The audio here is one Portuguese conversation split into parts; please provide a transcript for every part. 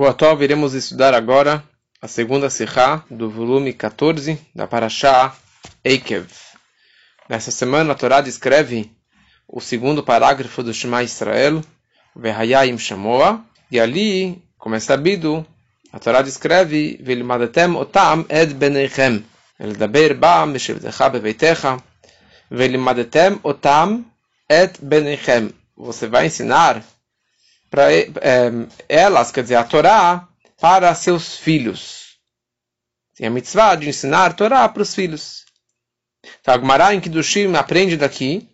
O atual iremos estudar agora a segunda Sihá do volume 14 da Parashá Eikev. Nessa semana a Torá descreve o segundo parágrafo do Shema Israel, Vehayayim Shamoa, e ali, como é sabido, a Torá descreve Velimadetem otam ed beneichem, Eldaber ba meshevdecha beveitecha, Velimadetem otam ed beneichem. Você vai ensinar para é, elas, quer dizer, a Torá, para seus filhos. Tem a mitzvah de ensinar a Torá para os filhos. Então, a Gemara em Kiddushim aprende daqui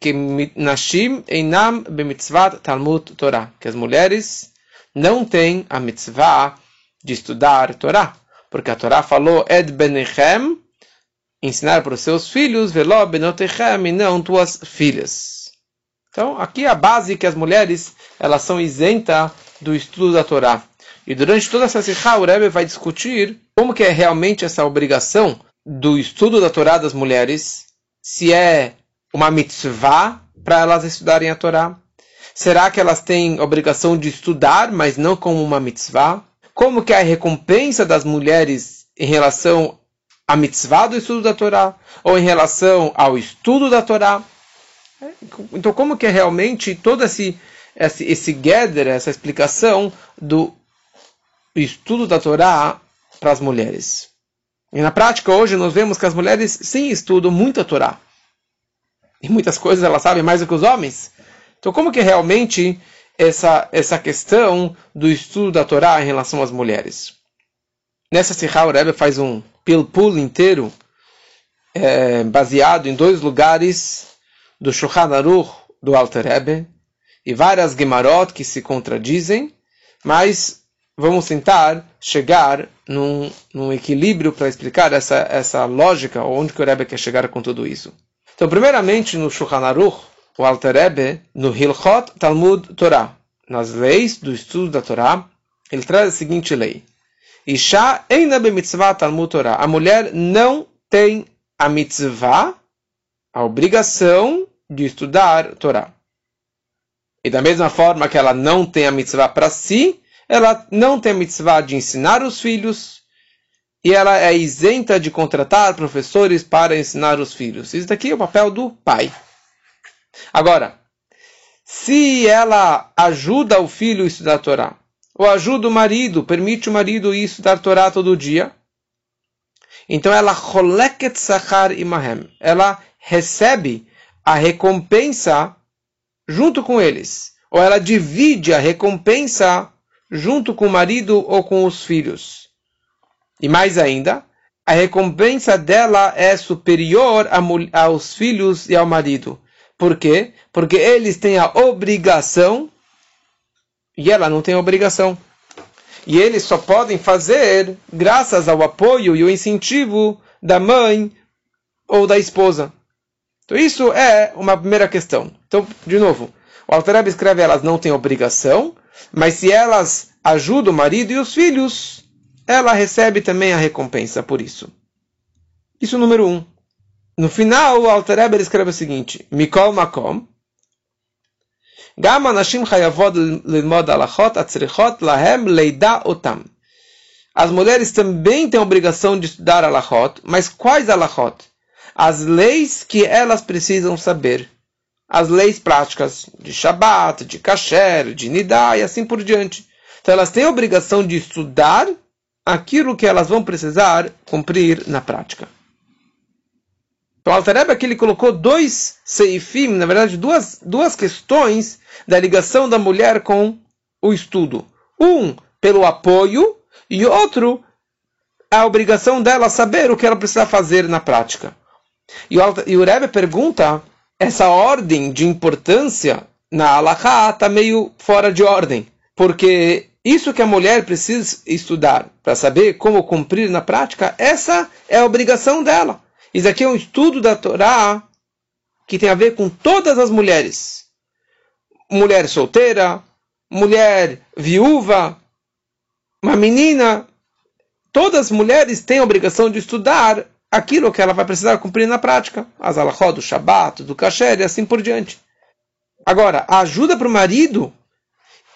que Nashim einam bemitzvat Talmud Torá, que as mulheres não têm a mitzvah de estudar Torá, porque a Torá falou Ed benechem, ensinar para os seus filhos, velo benotechem, e não tuas filhas. Então, aqui é a base que as mulheres elas são isentas do estudo da Torá. E durante toda essa sikha, o Rebbe vai discutir como que é realmente essa obrigação do estudo da Torá das mulheres, se é uma mitzvah para elas estudarem a Torá, será que elas têm obrigação de estudar, mas não como uma mitzvah? Como que é a recompensa das mulheres em relação à mitzvah do estudo da Torá, ou em relação ao estudo da Torá? Então, como que é realmente todo esse, esse, esse gather, essa explicação do estudo da Torá para as mulheres? E na prática, hoje, nós vemos que as mulheres sim estudam muito a Torá. E muitas coisas elas sabem mais do que os homens. Então, como que é realmente essa, essa questão do estudo da Torá em relação às mulheres? Nessa Sihá, o Rebbe faz um pilpul inteiro, é, baseado em dois lugares do Shulchan Aruch do Alter Rebbe e várias Gemarot que se contradizem, mas vamos tentar chegar num, num equilíbrio para explicar essa, essa lógica, onde que o Rebbe quer chegar com tudo isso. Então, primeiramente, no Shulchan Aruch, o Alter Rebbe, no Hilchot Talmud Torah, nas leis do estudo da Torá, ele traz a seguinte lei. Isha eina mitzvah Talmud Torah. A mulher não tem a mitzvah, a obrigação de estudar Torá. E da mesma forma que ela não tem a mitzvah para si, ela não tem a mitzvah de ensinar os filhos, e ela é isenta de contratar professores para ensinar os filhos. Isso daqui é o papel do pai. Agora, se ela ajuda o filho a estudar a Torá, ou ajuda o marido, permite o marido ir estudar Torá todo dia, então ela imahem. Ela recebe a recompensa junto com eles. Ou ela divide a recompensa junto com o marido ou com os filhos. E mais ainda, a recompensa dela é superior aos filhos e ao marido. Por quê? Porque eles têm a obrigação e ela não tem obrigação. E eles só podem fazer graças ao apoio e o incentivo da mãe ou da esposa. Então isso é uma primeira questão. Então, de novo, o Altareb escreve elas não têm obrigação, mas se elas ajudam o marido e os filhos, ela recebe também a recompensa por isso. Isso é número um. No final, o Altareb escreve o seguinte: Mikol Makom. Gama nashim chayavod Limod alachot atzrichot lahem leida otam. As mulheres também têm a obrigação de estudar alachot, mas quais alachot? As leis que elas precisam saber. As leis práticas de Shabat, de Kasher, de Nidá e assim por diante. Então elas têm a obrigação de estudar aquilo que elas vão precisar cumprir na prática. Então, Altareba aqui ele colocou dois seifim, na verdade, duas, duas questões da ligação da mulher com o estudo. Um, pelo apoio, e outro, a obrigação dela saber o que ela precisa fazer na prática. E o, e o Rebbe pergunta, essa ordem de importância na Alaha está meio fora de ordem, porque isso que a mulher precisa estudar para saber como cumprir na prática, essa é a obrigação dela. Isso aqui é um estudo da Torá que tem a ver com todas as mulheres. Mulher solteira, mulher viúva, uma menina. Todas as mulheres têm a obrigação de estudar aquilo que ela vai precisar cumprir na prática. As alahó do Shabat, do Kasher e assim por diante. Agora, a ajuda para o marido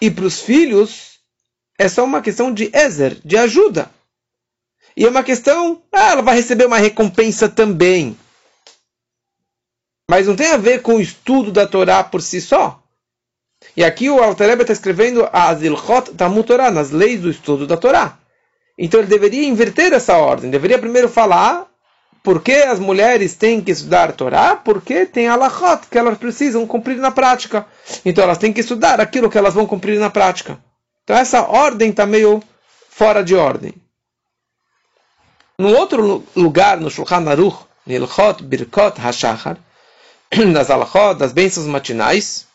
e para os filhos, é só uma questão de Ezer, de ajuda. E é uma questão, ah, ela vai receber uma recompensa também. Mas não tem a ver com o estudo da Torá por si só. E aqui o Altareba está escrevendo as Ilchot Talmud Torah, nas leis do estudo da Torá. Então ele deveria inverter essa ordem. Deveria primeiro falar por que as mulheres têm que estudar Torá, porque tem a Lachot, que elas precisam cumprir na prática. Então elas têm que estudar aquilo que elas vão cumprir na prática. Então essa ordem está meio fora de ordem. No outro lugar, no Shulchan Aruch, Nilchot Birkot HaShachar, das Alachot, das bênçãos matinais,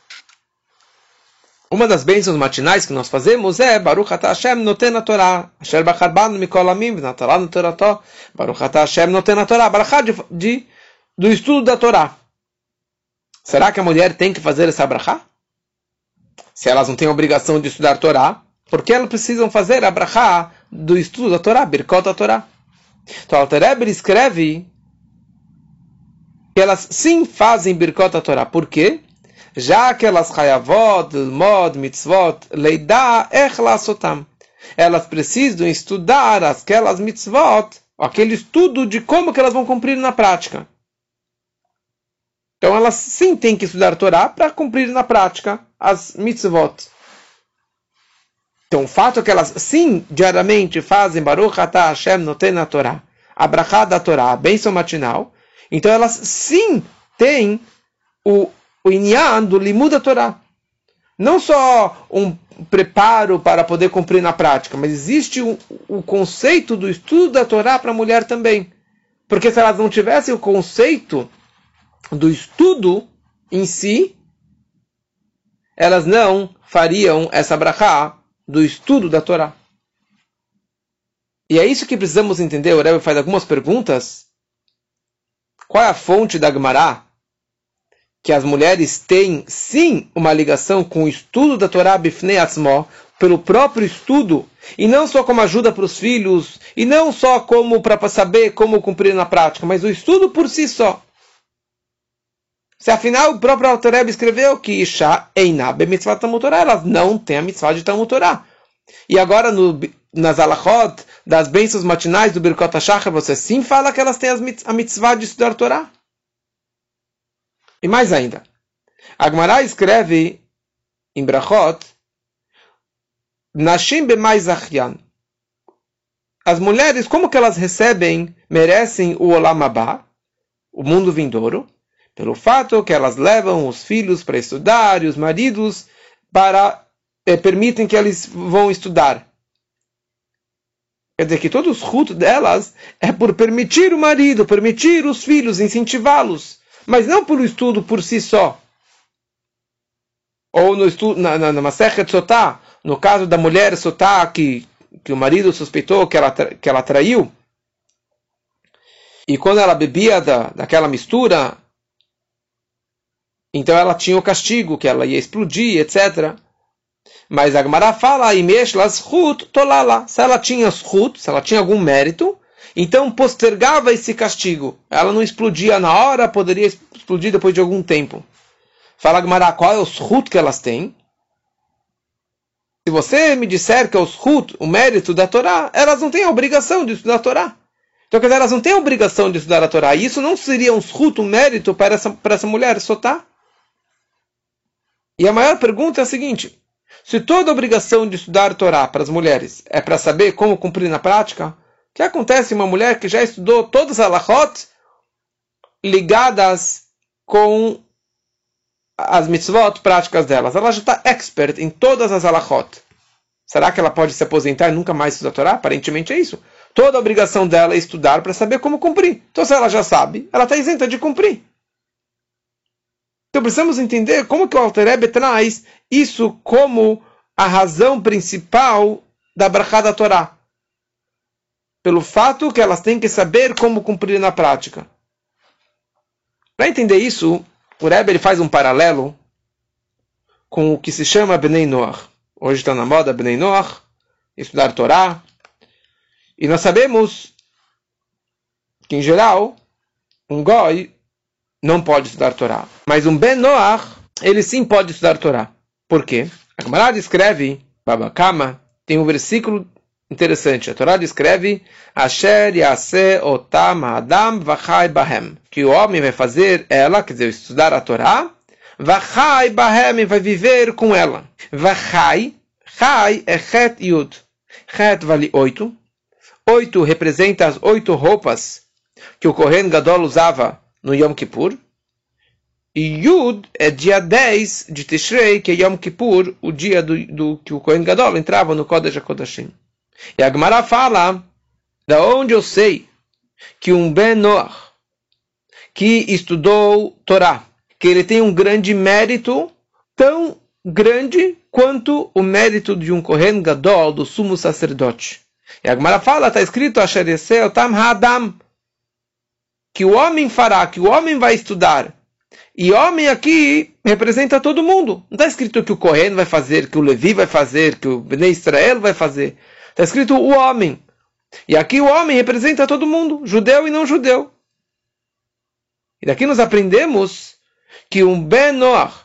uma das bênçãos matinais que nós fazemos é Baruch Ata Hashem noten a Torah. Asher bachar banu mikol amim v'natará no Torató. Baruch Ata Hashem noten a Torah. Barachá de, de, do estudo da Torá. Será que a mulher tem que fazer essa brachá? Se elas não têm obrigação de estudar Torá, por que elas precisam fazer a brachá do estudo da Torá? Birkot da Torá. Então, Alter escreve que elas sim fazem Birkot da Torá. Por quê? Já que elas mod, mitzvot, leidá, echlasotam. Elas precisam estudar aquelas mitzvot, aquele estudo de como que elas vão cumprir na prática. Então elas sim têm que estudar a Torá para cumprir na prática as mitzvot. Então o fato é que elas sim diariamente fazem Baruch Atah Hashem Noten na Torá, a da Torá, a bênção matinal, então elas sim têm o o inyan do da Torá. Não só um preparo para poder cumprir na prática, mas existe o, o conceito do estudo da Torá para a mulher também. Porque se elas não tivessem o conceito do estudo em si, elas não fariam essa brachá do estudo da Torá. E é isso que precisamos entender. O Rebbe faz algumas perguntas. Qual é a fonte da Gemara que as mulheres têm sim uma ligação com o estudo da Torá Bifnei Atzmo, pelo próprio estudo, e não só como ajuda para os filhos, e não só como para saber como cumprir na prática, mas o estudo por si só. Se afinal o próprio Altareb escreveu que Isha Einá Bemitzvah Talmud Torah, elas não têm a mitzvah de Talmud Torah. E agora no, nas alachot, das bênçãos matinais do Birkot HaShachar, você sim fala que elas têm a mitzvah de estudar Torá. E mais ainda, Agmará escreve em Brachot, Nashim achyan. As mulheres, como que elas recebem, merecem o Olam Abba, o mundo vindouro, pelo fato que elas levam os filhos para estudar e os maridos para eh, permitem que eles vão estudar. Quer dizer que todos os rutos delas é por permitir o marido, permitir os filhos, incentivá-los mas não pelo estudo por si só. Ou no estudo, na, na, na Masechet Sotá, no caso da mulher Sotá, que, que o marido suspeitou que ela, que ela traiu, e quando ela bebia da, daquela mistura, então ela tinha o castigo, que ela ia explodir, etc. Mas a Gemara fala, se ela tinha se ela tinha algum mérito, então postergava esse castigo. Ela não explodia na hora, poderia explodir depois de algum tempo. Fala Gmará, qual é o shut que elas têm? Se você me disser que é o shut, o mérito da Torá, elas não têm a obrigação de estudar a Torá. Então, quer dizer, elas não têm a obrigação de estudar a Torá. E isso não seria um shut, um mérito para essa, para essa mulher, tá? E a maior pergunta é a seguinte: se toda obrigação de estudar a Torá para as mulheres é para saber como cumprir na prática, que acontece uma mulher que já estudou todas as alahot ligadas com as mitzvot práticas delas. Ela já está expert em todas as alahot. Será que ela pode se aposentar e nunca mais estudar a Torá? Aparentemente é isso. Toda a obrigação dela é estudar para saber como cumprir. Então, se ela já sabe, ela está isenta de cumprir. Então, precisamos entender como que o Alter traz isso como a razão principal da Brachá da Torá pelo fato que elas têm que saber como cumprir na prática. Para entender isso, o Rebbe ele faz um paralelo com o que se chama Bnei Noach. Hoje está na moda Bnei Noach, estudar Torá. E nós sabemos que, em geral, um Goi não pode estudar Torá. Mas um Ben Noach, ele sim pode estudar Torá. Por quê? A camarada escreve, Babakama, tem um versículo interessante. A Torá descreve Asher Yase Otam Adam Vachai Bahem. Que o homem vai fazer ela, quer dizer, estudar a Torá, Vachai Bahem, vai viver com ela. Vachai, Chai é Het Yud. Het vale oito. Oito representa as oito roupas que o Kohen Gadol usava no Yom Kippur. E Yud é dia 10 de Tishrei, que é Yom Kippur, o dia do, do que o Kohen Gadol entrava no Kodesh HaKodashim. E a Gemara fala, da onde eu sei que um Ben Noach, que estudou Torá, que ele tem um grande mérito, tão grande quanto o mérito de um Kohen Gadol, do sumo sacerdote. E a Gemara fala, está escrito, Tam Hadam, que o homem fará, que o homem vai estudar. E homem aqui representa todo mundo. Não está escrito que o Kohen vai fazer, que o Levi vai fazer, que o Bnei Israel vai fazer. Está escrito o homem. E aqui o homem representa todo mundo, judeu e não judeu. E daqui nós aprendemos que um Ben Noach,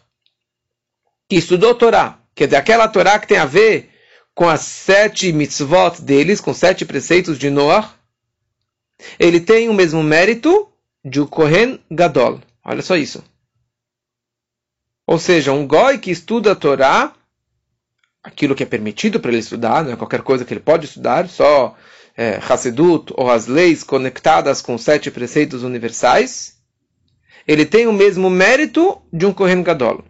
que estudou Torá, quer dizer, aquela Torá que tem a ver com as sete mitzvot deles, com sete preceitos de Noach, ele tem o mesmo mérito de um Kohen Gadol. Olha só isso. Ou seja, um goi que estuda a Torá, aquilo que é permitido para ele estudar, não é qualquer coisa que ele pode estudar, só é, ou as leis conectadas com sete preceitos universais, ele tem o mesmo mérito de um Kohen Gadol.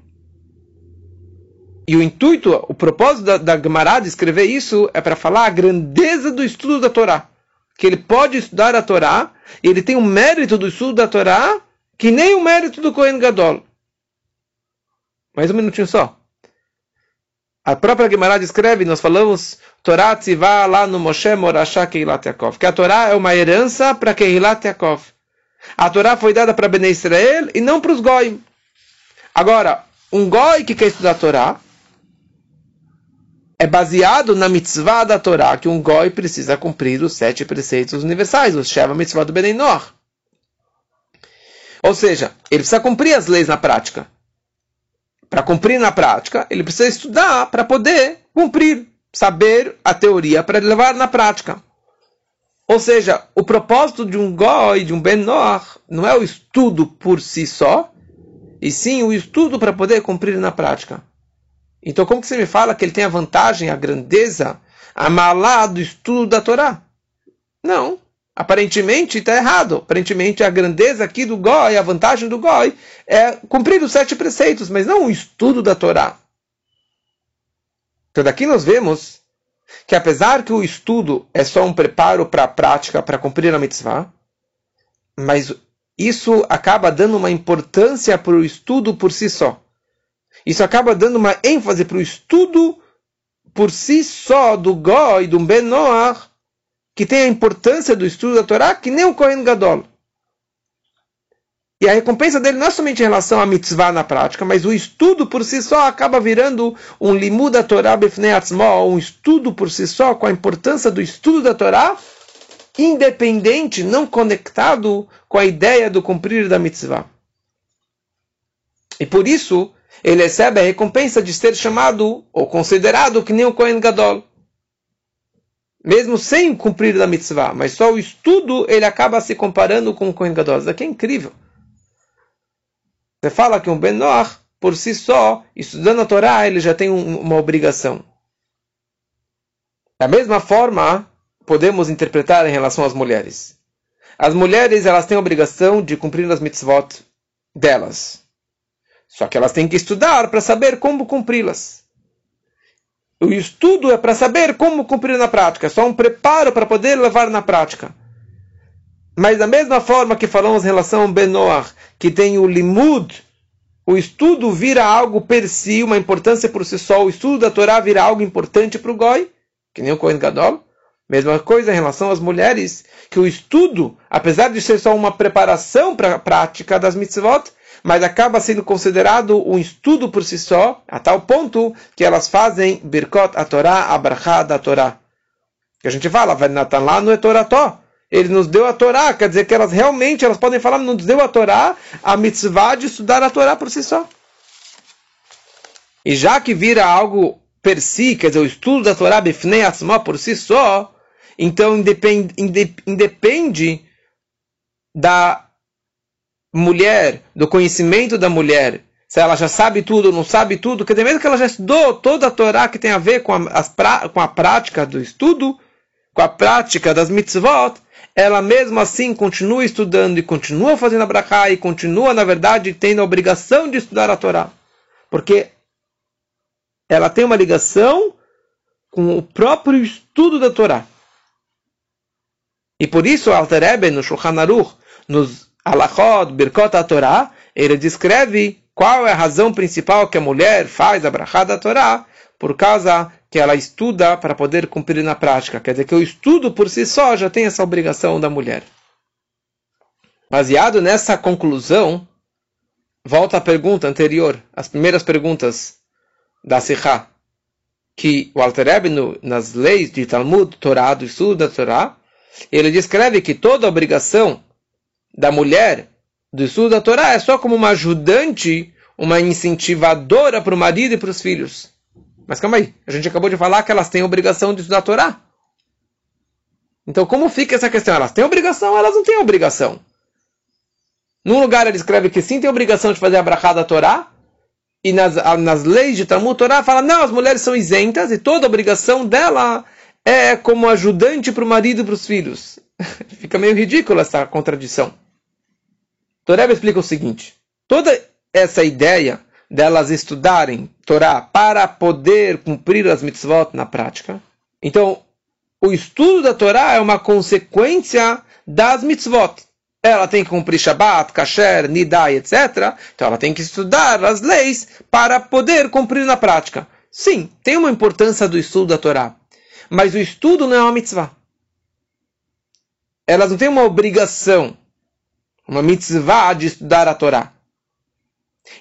E o intuito, o propósito da, da Gemara de escrever isso é para falar a grandeza do estudo da Torá. Que ele pode estudar a Torá, e ele tem o mérito do estudo da Torá, que nem o mérito do Kohen Gadol. Mais um minutinho só. A própria Gemara descreve, nós falamos, Torá Tzivá lá no Moshe Morashá Keilat Yaakov, que a Torá é uma herança para Keilat Yaakov. A Torá foi dada para Bnei Israel e não para os Goim. Agora, um Goi que quer estudar a Torá, é baseado na mitzvah da Torá que um goi precisa cumprir os sete preceitos universais, o Sheva Mitzvah do Benenor. Ou seja, ele precisa cumprir as leis na prática. Para cumprir na prática, ele precisa estudar para poder cumprir, saber a teoria para levar na prática. Ou seja, o propósito de um goi, de um benor, não é o estudo por si só, e sim o estudo para poder cumprir na prática. Então, como que você me fala que ele tem a vantagem, a grandeza, a malá do estudo da Torá? Não. Aparentemente está errado. Aparentemente a grandeza aqui do Goi, a vantagem do Goi, é cumprir os sete preceitos, mas não o estudo da Torá. Então daqui nós vemos que apesar que o estudo é só um preparo para a prática, para cumprir a mitzvah, mas isso acaba dando uma importância para o estudo por si só. Isso acaba dando uma ênfase para o estudo por si só do Goi, do Ben Noach, que tem a importância do estudo da Torá, que nem o Kohen Gadol. E a recompensa dele não é somente em relação à mitzvah na prática, mas o estudo por si só acaba virando um limud da Torá befnei atzmo, um estudo por si só, com a importância do estudo da Torá, independente, não conectado com a ideia do cumprir da mitzvah. E por isso, ele recebe a recompensa de ser chamado ou considerado que nem o Kohen Gadol. Mesmo sem cumprir da mitzvah, mas só o estudo ele acaba se comparando com o Kohen Gadol. Isso aqui é incrível. Você fala que um Ben Noach, por si só, estudando a Torá, ele já tem um, uma obrigação. Da mesma forma, podemos interpretar em relação às mulheres. As mulheres elas têm a obrigação de cumprir as mitzvot delas. Só que elas têm que estudar para saber como cumpri-las. O estudo é para saber como cumprir na prática, só um preparo para poder levar na prática. Mas da mesma forma que falamos em relação ao Benoach, que tem o limud, o estudo vira algo per si, uma importância por si só, o estudo da Torá vira algo importante para o Goi, que nem o Kohen Gadol. Mesma coisa em relação às mulheres, que o estudo, apesar de ser só uma preparação para a prática das mitzvot, mas acaba sendo considerado um estudo por si só, a tal ponto que elas fazem Birkot a Torá, a da Torá. Que a gente fala, Natan lá no é Torató. Ele nos deu a Torá, quer dizer que elas realmente, elas podem falar, nos deu a Torá, a mitzvah de estudar a Torá por si só. E já que vira algo per si, quer dizer, o estudo da Torá bifnei atzma por si só, então independe, independe da mulher, do conhecimento da mulher, se ela já sabe tudo ou não sabe tudo, dizer, mesmo que ela já estudou toda a Torá que tem a ver com a, as, com a prática do estudo, com a prática das mitzvot, ela mesmo assim continua estudando e continua fazendo a brachá e continua, na verdade, tendo a obrigação de estudar a Torá. Porque ela tem uma ligação com o próprio estudo da Torá. E por isso, Alter Ebe, no Shulchan Aruch, nos Alachot, Birkot Torá, ele descreve qual é a razão principal que a mulher faz a brachá da Torá, por causa que ela estuda para poder cumprir na prática. Quer dizer que o estudo por si só já tem essa obrigação da mulher. Baseado nessa conclusão, volta à pergunta anterior, as primeiras perguntas da Sikha, que o Alter Rebbe, nas leis de Talmud, Torá, do estudo da Torá, ele descreve que toda obrigação da mulher do estudo da Torá é só como uma ajudante, uma incentivadora para o marido e para os filhos. Mas calma aí, a gente acabou de falar que elas têm obrigação de estudar a Torá. Então como fica essa questão? Elas têm obrigação, elas não têm obrigação. Num lugar ele escreve que sim tem obrigação de fazer a brachá da Torá, e nas, nas leis de Talmud Torá fala, não, as mulheres são isentas e toda obrigação dela é como ajudante para o marido e para os filhos. Fica meio ridícula essa contradição. Toreb explica o seguinte: toda essa ideia delas estudarem Torá para poder cumprir as mitzvot na prática. Então, o estudo da Torá é uma consequência das mitzvot. Ela tem que cumprir Shabbat, Kasher, Nidai, etc. Então ela tem que estudar as leis para poder cumprir na prática. Sim, tem uma importância do estudo da Torá. Mas o estudo não é uma mitzvah. Elas não têm uma obrigação, uma mitzvah de estudar a Torá.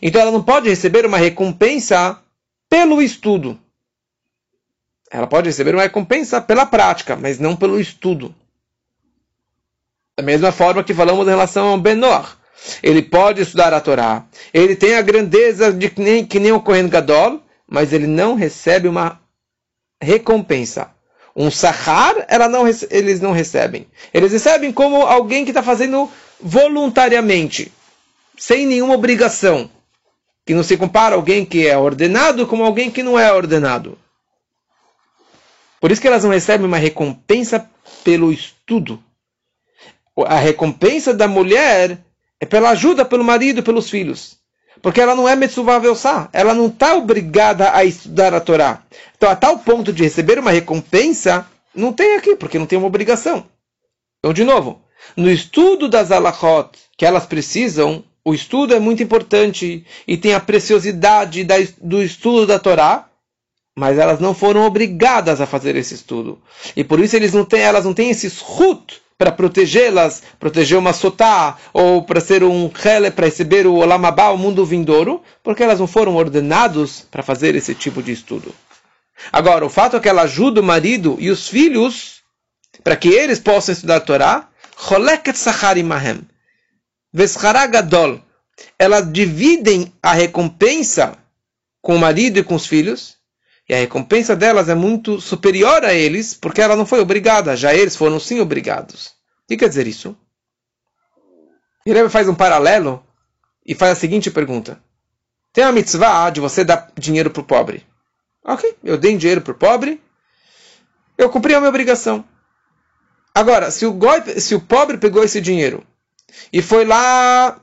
Então ela não pode receber uma recompensa pelo estudo. Ela pode receber uma recompensa pela prática, mas não pelo estudo. Da mesma forma que falamos em relação ao Benor. Ele pode estudar a Torá. Ele tem a grandeza de que nem, que nem o Kohen Gadol, mas ele não recebe uma recompensa. Um sahar, não, eles não recebem. Eles recebem como alguém que está fazendo voluntariamente, sem nenhuma obrigação. Que não se compara alguém que é ordenado como alguém que não é ordenado. Por isso que elas não recebem uma recompensa pelo estudo a recompensa da mulher é pela ajuda pelo marido pelos filhos. Porque ela não é Metsuvá Velsá. Ela não está obrigada a estudar a Torá. Então, a tal ponto de receber uma recompensa, não tem aqui, porque não tem uma obrigação. Então, de novo, no estudo das alachot que elas precisam, o estudo é muito importante e tem a preciosidade do estudo da Torá, mas elas não foram obrigadas a fazer esse estudo. E por isso eles não têm, elas não têm esse shut para protegê-las, proteger uma sotá, ou para ser um hele, para receber o olamabá, o mundo vindouro, porque elas não foram ordenados para fazer esse tipo de estudo. Agora, o fato é que ela ajuda o marido e os filhos para que eles possam estudar a Torá, choleket sacharimahem, gadol, elas dividem a recompensa com o marido e com os filhos, e a recompensa delas é muito superior a eles, porque ela não foi obrigada, já eles foram sim obrigados. O que quer dizer isso? Ele faz um paralelo e faz a seguinte pergunta: Tem a mitzvah de você dar dinheiro para o pobre. Ok, eu dei dinheiro para o pobre, eu cumpri a minha obrigação. Agora, se o, goi, se o pobre pegou esse dinheiro e foi lá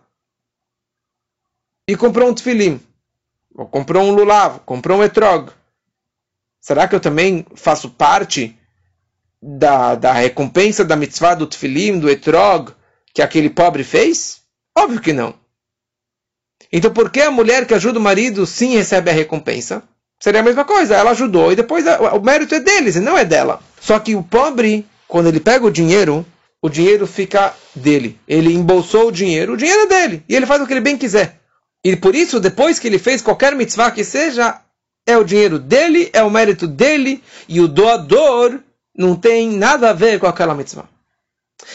e comprou um tefilim, ou comprou um lulav, comprou um etrog, Será que eu também faço parte da, da recompensa da mitzvah do tefilim, do etrog, que aquele pobre fez? Óbvio que não. Então por que a mulher que ajuda o marido sim recebe a recompensa? Seria a mesma coisa, ela ajudou e depois o mérito é deles e não é dela. Só que o pobre, quando ele pega o dinheiro, o dinheiro fica dele. Ele embolsou o dinheiro, o dinheiro é dele. E ele faz o que ele bem quiser. E por isso, depois que ele fez qualquer mitzvah que seja, é o dinheiro dele, é o mérito dele, e o doador não tem nada a ver com aquela mitzvah.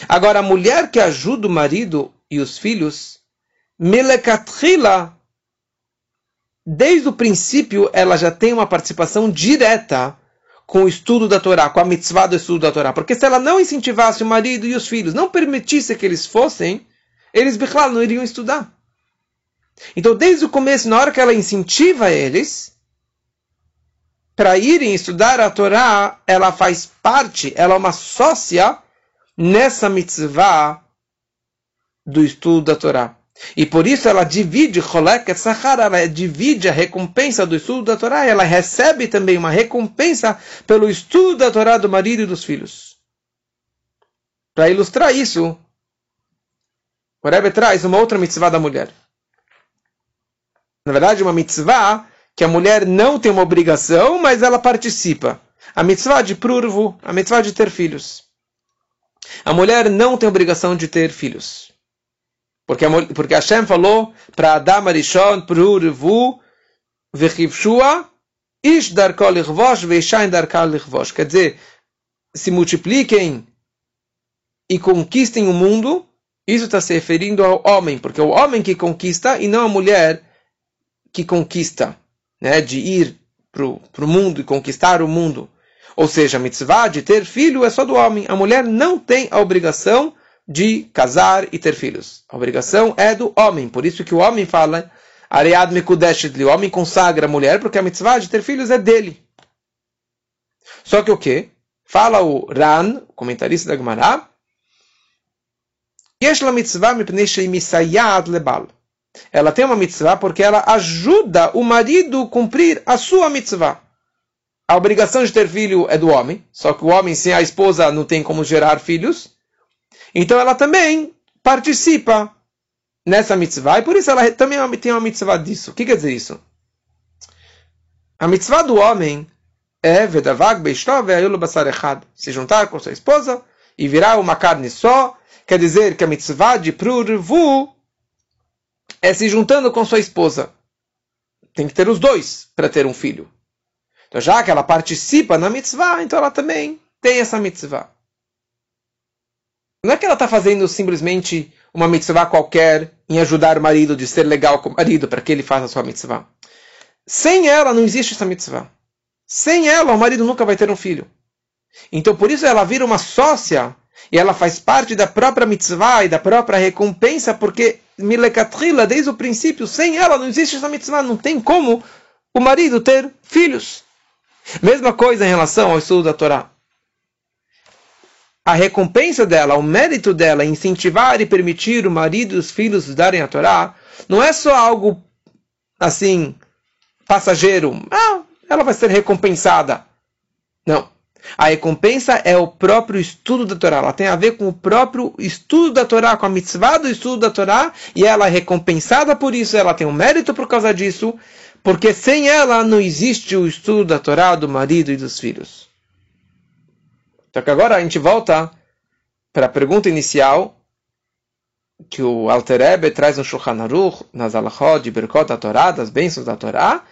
Agora, a mulher que ajuda o marido e os filhos, melekatrila, desde o princípio, ela já tem uma participação direta com o estudo da Torá, com a mitzvah do estudo da Torá. Porque se ela não incentivasse o marido e os filhos, não permitisse que eles fossem, eles, claro, não iriam estudar. Então, desde o começo, na hora que ela incentiva eles para irem estudar a Torá, ela faz parte, ela é uma sócia nessa mitzvah do estudo da Torá. E por isso ela divide, ela divide a recompensa do estudo da Torá, ela recebe também uma recompensa pelo estudo da Torá do marido e dos filhos. Para ilustrar isso, o Rebbe traz uma outra mitzvah da mulher. Na verdade, uma mitzvah que a mulher não tem uma obrigação, mas ela participa. A mitzvah de prurvo, a mitzvah de ter filhos. A mulher não tem obrigação de ter filhos. Porque, porque Hashem falou para Adam Arishon, Prurvu, Vechivshua, Ish darkol lichvosh, Veishain darkol lichvosh. Quer dizer, se multipliquem e conquistem o mundo, isso está se referindo ao homem, porque é o homem que conquista e não a mulher que conquista, né, de ir para o mundo e conquistar o mundo. Ou seja, a mitzvah de ter filho é só do homem. A mulher não tem a obrigação de casar e ter filhos. A obrigação é do homem. Por isso que o homem fala, Aread Mekudeshet, o homem consagra a mulher, porque a mitzvah de ter filhos é dele. Só que o que? Fala o Ran, comentarista da Gemara, ela tem uma mitzvah porque ela ajuda o marido a cumprir a sua mitzvah. A obrigação de ter filho é do homem, só que o homem sem a esposa não tem como gerar filhos. Então ela também participa nessa mitzvah, e por isso ela também tem uma mitzvah disso. O que quer dizer isso? A mitzvah do homem é vedavag basar echad. Se juntar com sua esposa e virar uma carne só, quer dizer que a mitzvah de prurvu é se juntando com sua esposa. Tem que ter os dois para ter um filho. Então, já que ela participa na mitzvah, então ela também tem essa mitzvah. Não é que ela está fazendo simplesmente uma mitzvah qualquer em ajudar o marido de ser legal com o marido para que ele faça a sua mitzvah. Sem ela não existe essa mitzvah. Sem ela o marido nunca vai ter um filho. Então por isso ela vira uma sócia e ela faz parte da própria mitzvah e da própria recompensa porque milekatrila desde o princípio sem ela não existe essa mitzvah, não tem como o marido ter filhos. Mesma coisa em relação ao estudo da Torá a recompensa dela, o mérito dela, incentivar e permitir o marido e os filhos estudarem a Torá, não é só algo assim, passageiro. Ah, ela vai ser recompensada. Não. A recompensa é o próprio estudo da Torá. Ela tem a ver com o próprio estudo da Torá, com a mitzvah do estudo da Torá, e ela é recompensada por isso, ela tem um mérito por causa disso, porque sem ela não existe o estudo da Torá do marido e dos filhos. Só que agora a gente volta para a pergunta inicial que o Alter Ebe traz no Shulchan Aruch, nas alachot de Birkot da Torá, das bênçãos da Torá,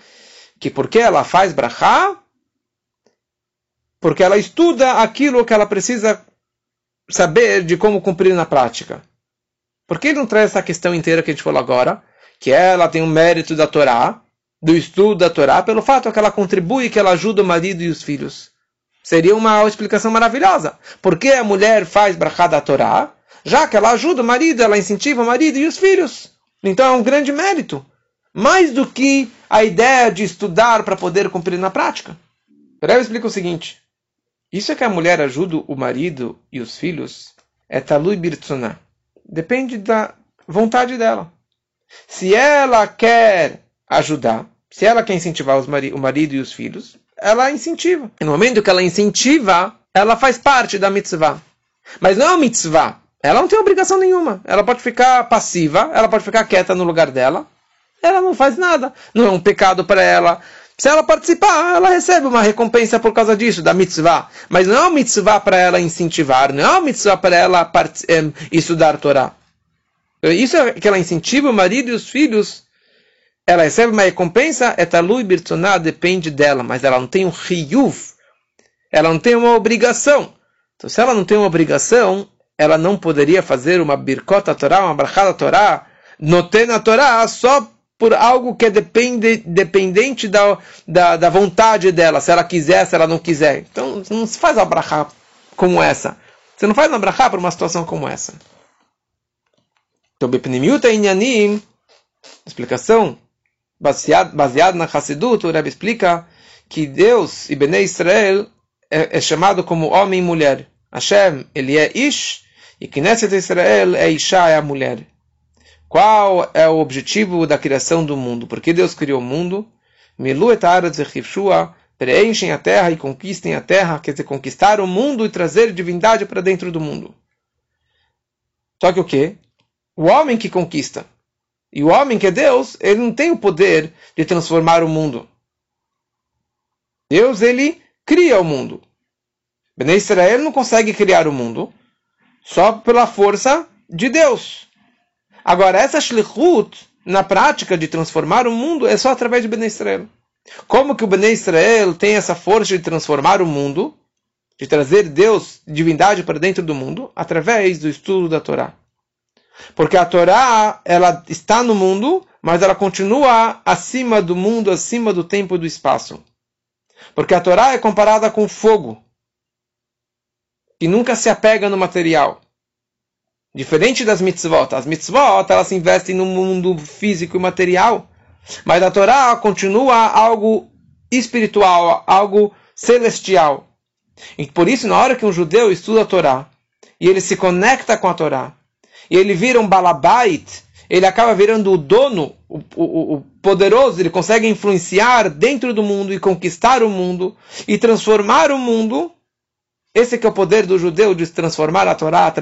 que porque ela faz brachá, porque ela estuda aquilo que ela precisa saber de como cumprir na prática. Por que não traz essa questão inteira que a gente falou agora? Que ela tem o um mérito da Torá, do estudo da Torá, pelo fato que ela contribui, que ela ajuda o marido e os filhos. Seria uma explicação maravilhosa. Por que a mulher faz brachá da Torá? Já que ela ajuda o marido, ela incentiva o marido e os filhos. Então é um grande mérito. Mais do que a ideia de estudar para poder cumprir na prática. Rebbe explica o seguinte. Isso é que a mulher ajuda o marido e os filhos é talui birtsuná. Depende da vontade dela. Se ela quer ajudar, se ela quer incentivar o marido e os filhos, ela incentiva. E no momento que ela incentiva, ela faz parte da mitzvah. Mas não é uma mitzvah. Ela não tem obrigação nenhuma. Ela pode ficar passiva, ela pode ficar quieta no lugar dela. Ela não faz nada. Não é um pecado para ela. Se ela participar, ela recebe uma recompensa por causa disso, da mitzvah. Mas não é uma mitzvah para ela incentivar, não é uma mitzvah para ela estudar Torá. Isso é que ela incentiva o marido e os filhos ela recebe uma recompensa, é talui birtsoná, depende dela, mas ela não tem um riyuv, ela não tem uma obrigação. Então, se ela não tem uma obrigação, ela não poderia fazer uma birkota Torá, uma brachada Torá, notena Torá, só por algo que é depende, dependente da, da, da, vontade dela, se ela quiser, se ela não quiser. Então não se faz abrahá como essa. Você não faz abrahá por uma situação como essa. Então, Bepnimiuta explicação baseado, baseado na Hassidut, o Rebbe explica que Deus e Bnei Israel é, é, chamado como homem e mulher. Hashem, ele é Ish, e Knesset Israel é Isha, é a mulher. Qual é o objetivo da criação do mundo? Porque Deus criou o mundo? Milu et preenchem a terra e conquistem a terra, quer dizer, conquistar o mundo e trazer divindade para dentro do mundo. Só que o quê? O homem que conquista. E o homem que é Deus, ele não tem o poder de transformar o mundo. Deus, ele cria o mundo. Bnei Israel não consegue criar o mundo só pela força de Deus. Agora, essa shlichut, na prática de transformar o mundo, é só através de Bnei Israel. Como que o Bnei Israel tem essa força de transformar o mundo, de trazer Deus, divindade para dentro do mundo, através do estudo da Torá. Porque a Torá, ela está no mundo, mas ela continua acima do mundo, acima do tempo e do espaço. Porque a Torá é comparada com fogo, que nunca se apega no material. Diferente das mitzvot. As mitzvot, elas se investem no mundo físico e material. Mas a Torá continua algo espiritual, algo celestial. E por isso, na hora que um judeu estuda a Torá, e ele se conecta com a Torá, e ele vira um balabait, ele acaba virando o dono, o, o, o, poderoso, ele consegue influenciar dentro do mundo e conquistar o mundo e transformar o mundo esse é o poder do judeu de transformar a Torá,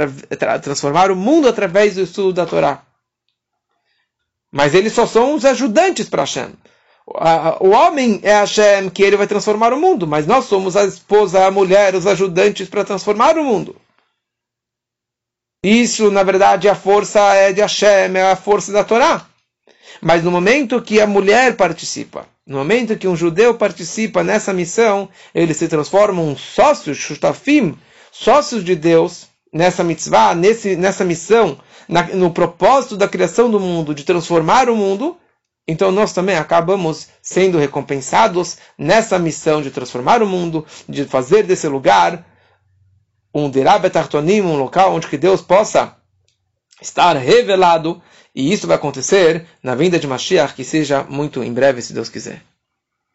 transformar o mundo através do estudo da Torá. Mas eles só são os ajudantes para Hashem. O homem é Hashem que ele vai transformar o mundo, mas nós somos a esposa, a mulher, os ajudantes para transformar o mundo. Isso, na verdade, a força é de Hashem, é a força da Torá. Mas no momento que a mulher participa, no momento que um judeu participa nessa missão, ele se transforma um sócio, shutafim, sócios de Deus, nessa mitzvah, nesse, nessa missão, na, no propósito da criação do mundo, de transformar o mundo, então nós também acabamos sendo recompensados nessa missão de transformar o mundo, de fazer desse lugar um derabetartonim, um local onde que Deus possa estar revelado e isso vai acontecer na vinda de Mashiach, que seja muito em breve, se Deus quiser.